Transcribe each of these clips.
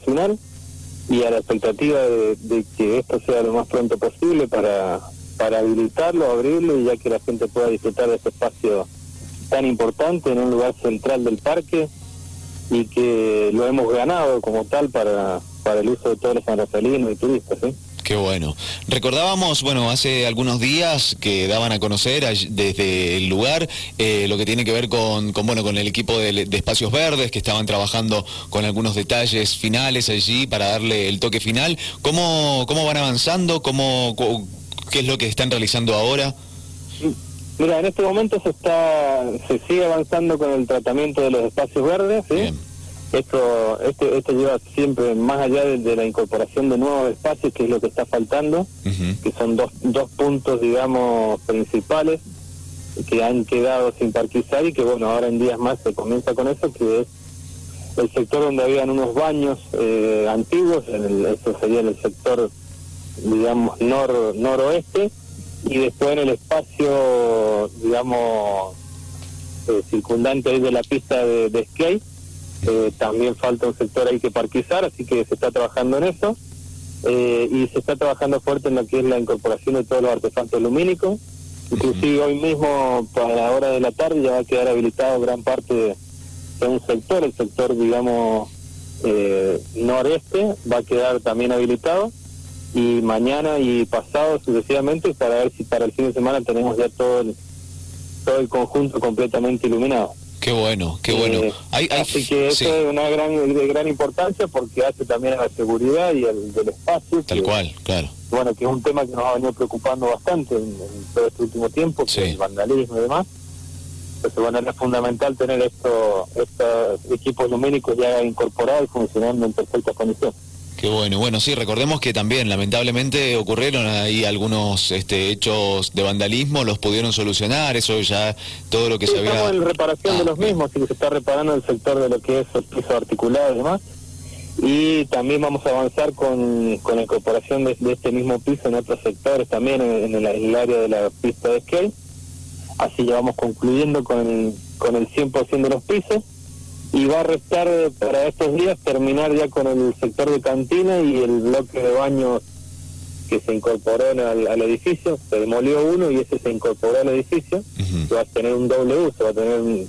final y a la expectativa de, que esto sea lo más pronto posible para, para habilitarlo, abrirlo y ya que la gente pueda disfrutar de este espacio tan importante en un lugar central del parque y que lo hemos ganado como tal para, para el uso de todos los sanrafelinos y turistas. ¿sí? Qué bueno. Recordábamos, bueno, hace algunos días que daban a conocer desde el lugar eh, lo que tiene que ver con, con bueno, con el equipo de, Espacios Verdes, que estaban trabajando con algunos detalles finales allí para darle el toque final. ¿Cómo, cómo van avanzando? ¿Cómo, ¿Qué es lo que están realizando ahora? Mira, en este momento se está se sigue avanzando con el tratamiento de los espacios verdes, ¿sí? Esto, esto, esto lleva siempre más allá de, la incorporación de nuevos espacios, que es lo que está faltando, que son dos, dos puntos, digamos, principales que han quedado sin parquizar y que, bueno, ahora en días más se comienza con eso, que es el sector donde habían unos baños eh, antiguos, en eso sería en el sector, digamos, nor, noroeste, y después en el espacio, digamos, eh, circundante de la pista de, de skate, eh, también falta un sector ahí que parquizar, así que se está trabajando en eso. Eh, y se está trabajando fuerte en lo que es la incorporación de todos los artefactos lumínicos. Inclusive hoy mismo, para la hora de la tarde, ya va a quedar habilitado gran parte de, un sector, el sector, digamos, eh, noreste, va a quedar también habilitado. Y mañana y pasado sucesivamente para ver si para el fin de semana tenemos ya todo el, todo el conjunto completamente iluminado. Qué bueno, qué bueno. Eh, así que eso es una gran, de gran importancia porque hace también a la seguridad y el del espacio. Tal cual, claro. Bueno, que es un tema que nos ha venido preocupando bastante en, todo este último tiempo, el vandalismo y demás. Entonces, bueno, es fundamental tener esto, estos equipos numéricos ya incorporados y funcionando en perfectas condiciones. Qué bueno. Bueno, sí, recordemos que también lamentablemente ocurrieron ahí algunos este, hechos de vandalismo, los pudieron solucionar, eso ya todo lo que se había... Estamos en reparación de ah, los mismos, y se está reparando el sector de lo que es el piso articulado y demás. Y también vamos a avanzar con, con la incorporación de, este mismo piso en otros sectores, también en, el, área de la pista de skate. Así ya vamos concluyendo con, con el 100% de los pisos y va a restar para estos días terminar ya con el sector de cantina y el bloque de baños que se incorporó al, edificio, se demolió uno y ese se incorporó al edificio, va a tener un doble uso, va a tener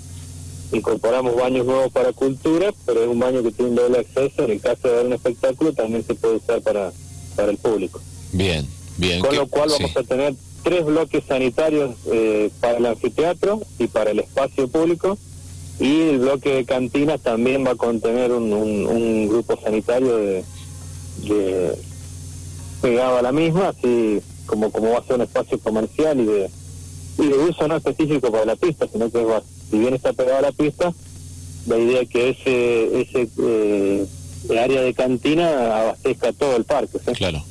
incorporamos baños nuevos para cultura, pero es un baño que tiene un doble acceso, en el caso de ver un espectáculo también se puede usar para, para el público. Bien, bien. Con lo cual vamos a tener tres bloques sanitarios eh, para el anfiteatro y para el espacio público, y el bloque de cantinas también va a contener un, un, grupo sanitario de, pegado a la misma, así como, como va a ser un espacio comercial y de, uso no específico para la pista, sino que va, si bien está pegado a la pista, la idea es que ese, ese eh, área de cantina abastezca todo el parque. Claro.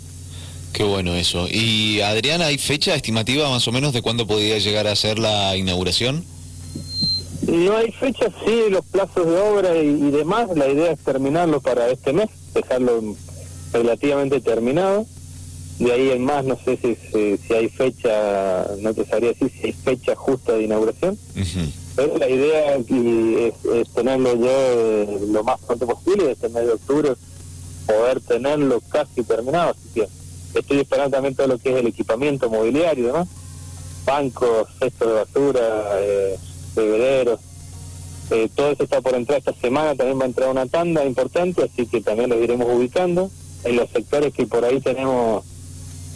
Qué bueno eso. Y Adriana, ¿hay fecha estimativa más o menos de cuándo podría llegar a ser la inauguración? No hay fecha, sí, los plazos de obra y, demás. La idea es terminarlo para este mes, dejarlo relativamente terminado. De ahí en más, no sé si, si, hay fecha, no te sabría decir si hay fecha justa de inauguración. Pero la idea es, es, tenerlo yo eh, lo más pronto posible, este mes de octubre, poder tenerlo casi terminado. Así que estoy esperando también todo lo que es el equipamiento mobiliario y demás. Bancos, cestos de basura, eh, bebederos. Eh, todo eso está por entrar esta semana, también va a entrar una tanda importante, así que también los iremos ubicando en los sectores que por ahí tenemos,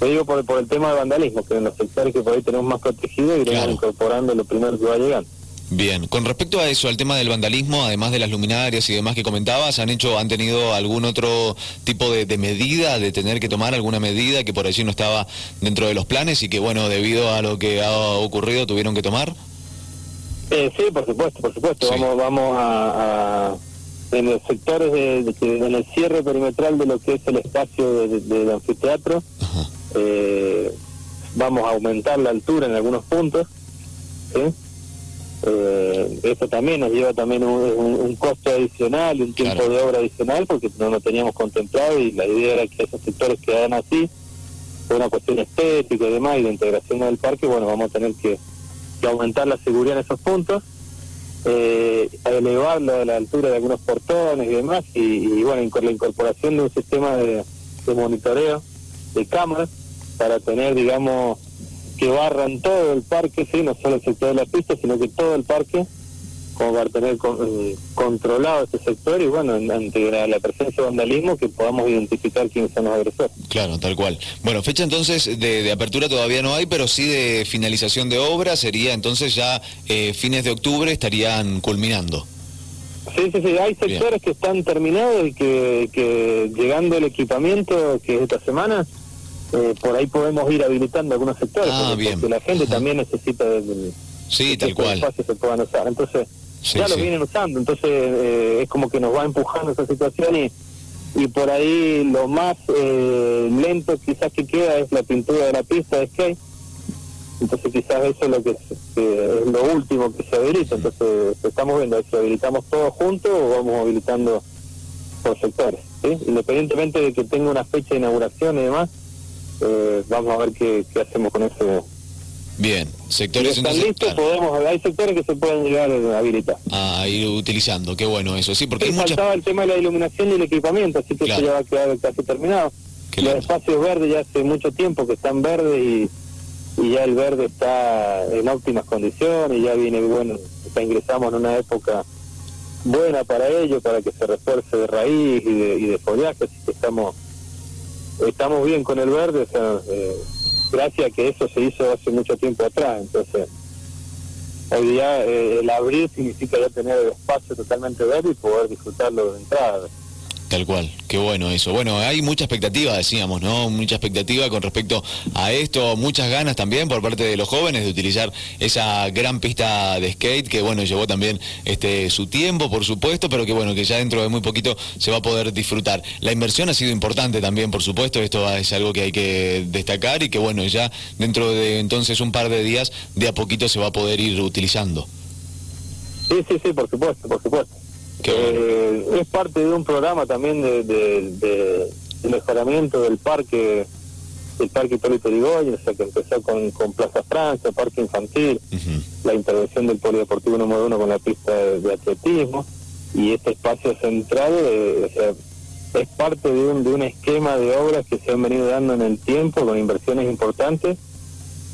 lo digo por, por el tema de vandalismo, que en los sectores que por ahí tenemos más protegidos iremos incorporando lo primero que va llegando. Bien, con respecto a eso, al tema del vandalismo, además de las luminarias y demás que comentabas, ¿han hecho, han tenido algún otro tipo de, de, medida, de tener que tomar alguna medida que por allí no estaba dentro de los planes y que, bueno, debido a lo que ha ocurrido tuvieron que tomar? Eh, sí, por supuesto, por supuesto. Vamos, vamos a, en los sectores de, en el cierre perimetral de lo que es el espacio del anfiteatro. Eh, vamos a aumentar la altura en algunos puntos. Eh, eso también nos lleva también un, costo adicional un tiempo de obra adicional porque no lo teníamos contemplado y la idea era que esos sectores quedaran así por una cuestión estética y demás y de integración del parque, bueno, vamos a tener que aumentar la seguridad en esos puntos. eh, elevarlo a la altura de algunos portones y demás, y, bueno, con la incorporación de un sistema de, monitoreo de cámaras para tener, digamos, que barran todo el parque, sí, no solo el sector de la pista, sino que todo el parque, como para tener eh, controlado ese sector y bueno, ante la, presencia de vandalismo que podamos identificar quiénes son los agresores. Claro, tal cual. Bueno, fecha entonces de, de apertura todavía no hay, pero sí de finalización de obra, sería entonces ya eh, fines de octubre estarían culminando. Sí, sí, sí, hay sectores que están terminados y que, que llegando el equipamiento, que es esta semana, eh, por ahí podemos ir habilitando algunos sectores, ah, porque, la gente también necesita de, sí, tal cual. espacios se puedan usar. Entonces, ya lo vienen usando, entonces eh, es como que nos va empujando esa situación y, y por ahí lo más eh, lento quizás que queda es la pintura de la pista de skate, entonces quizás eso es lo que es, lo último que se habilita, entonces estamos viendo si habilitamos todo juntos o vamos habilitando por sectores, independientemente de que tenga una fecha de inauguración y demás, eh, vamos a ver qué, qué hacemos con eso Bien, sectores están listos, podemos, hay sectores que se pueden llegar a habilitar. A ir utilizando, qué bueno eso, sí, porque hay faltaba el tema de la iluminación y el equipamiento, así que eso ya va a quedar casi terminado. Los espacios verdes ya hace mucho tiempo que están verdes y, y ya el verde está en óptimas condiciones, y ya viene bueno, ya ingresamos en una época buena para ello, para que se refuerce de raíz y de, y de follaje, así que estamos, estamos bien con el verde, o sea, eh, gracias a que eso se hizo hace mucho tiempo atrás. Entonces, hoy día eh, el abrir significa ya tener el espacio totalmente verde y poder disfrutarlo de entrada. Tal cual, qué bueno eso. Bueno, hay mucha expectativa, decíamos, ¿no? Mucha expectativa con respecto a esto, muchas ganas también por parte de los jóvenes de utilizar esa gran pista de skate que, bueno, llevó también este su tiempo, por supuesto, pero que, bueno, que ya dentro de muy poquito se va a poder disfrutar. La inversión ha sido importante también, por supuesto, esto es algo que hay que destacar y que, bueno, ya dentro de entonces un par de días, de a poquito se va a poder ir utilizando. Sí, sí, sí, por supuesto, por supuesto. Eh, es parte de un programa también de, mejoramiento del parque el parque Hipólito Yrigoyen, o sea que empezó con, con Plaza Francia, Parque Infantil, la intervención del Polideportivo número uno con la pista de, atletismo y este espacio central eh, es parte de un, de un esquema de obras que se han venido dando en el tiempo con inversiones importantes,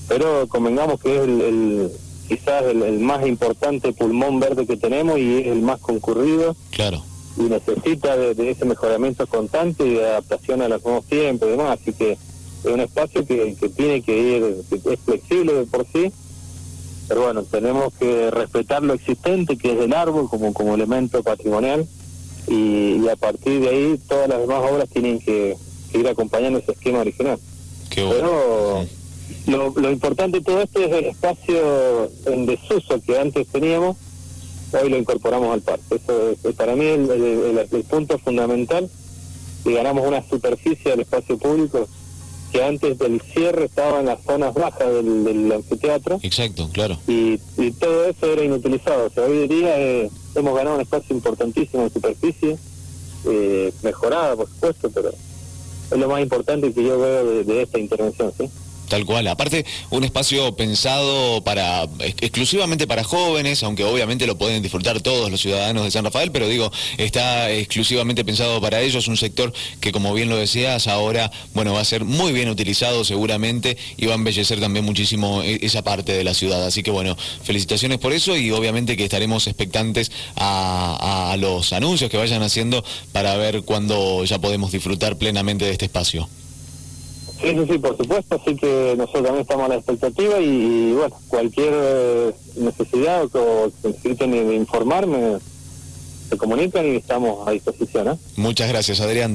pero convengamos que es el quizás el, más importante pulmón verde que tenemos y es el más concurrido. Claro. Y necesita de, ese mejoramiento constante y de adaptación a los nuevos tiempos y demás. Así que es un espacio que, tiene que ir, es flexible de por sí, pero bueno, tenemos que respetar lo existente, que es el árbol como, como elemento patrimonial, y, a partir de ahí todas las demás obras tienen que, ir acompañando ese esquema original. Qué bueno. Pero, lo, lo importante de todo esto es el espacio en desuso que antes teníamos, hoy lo incorporamos al parque. Eso es, para mí el, el, punto fundamental, y ganamos una superficie del espacio público que antes del cierre estaba en las zonas bajas del, anfiteatro. Exacto, claro. Y, y, todo eso era inutilizado. O sea, hoy en día eh, hemos ganado un espacio importantísimo de superficie, eh, mejorada, por supuesto, pero es lo más importante que yo veo de, de esta intervención, ¿sí? Tal cual. Aparte, un espacio pensado para exclusivamente para jóvenes, aunque obviamente lo pueden disfrutar todos los ciudadanos de San Rafael, pero digo, está exclusivamente pensado para ellos, un sector que como bien lo decías, ahora, bueno, va a ser muy bien utilizado seguramente y va a embellecer también muchísimo e-, esa parte de la ciudad. Así que bueno, felicitaciones por eso y obviamente que estaremos expectantes a, a los anuncios que vayan haciendo para ver cuándo ya podemos disfrutar plenamente de este espacio. Sí, sí, sí, por supuesto, así que nosotros también estamos a la expectativa y, bueno, cualquier eh, necesidad o que necesiten informarme, se comunican y estamos a disposición. ¿eh? Muchas gracias, Adrián.